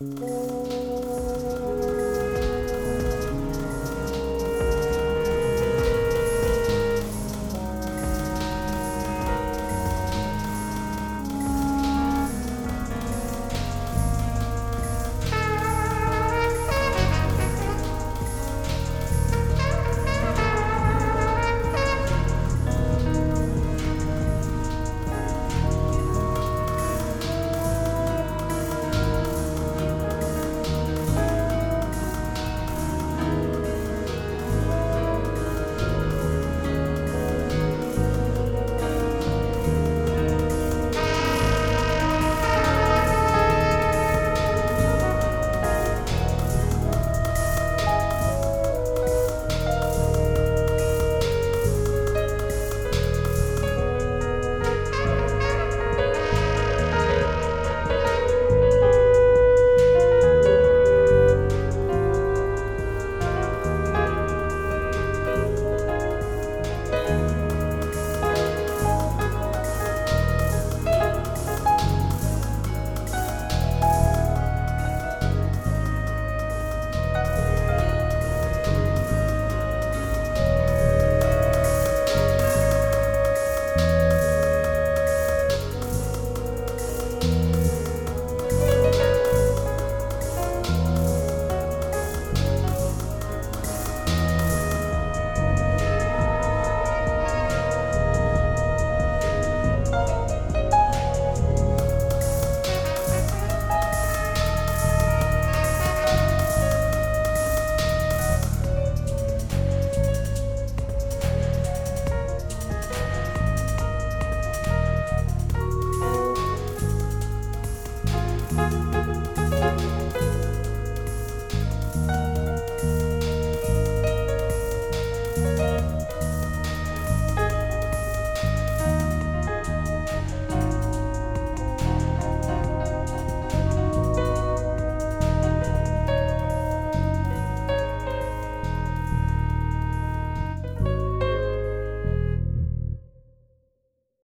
Música Bye.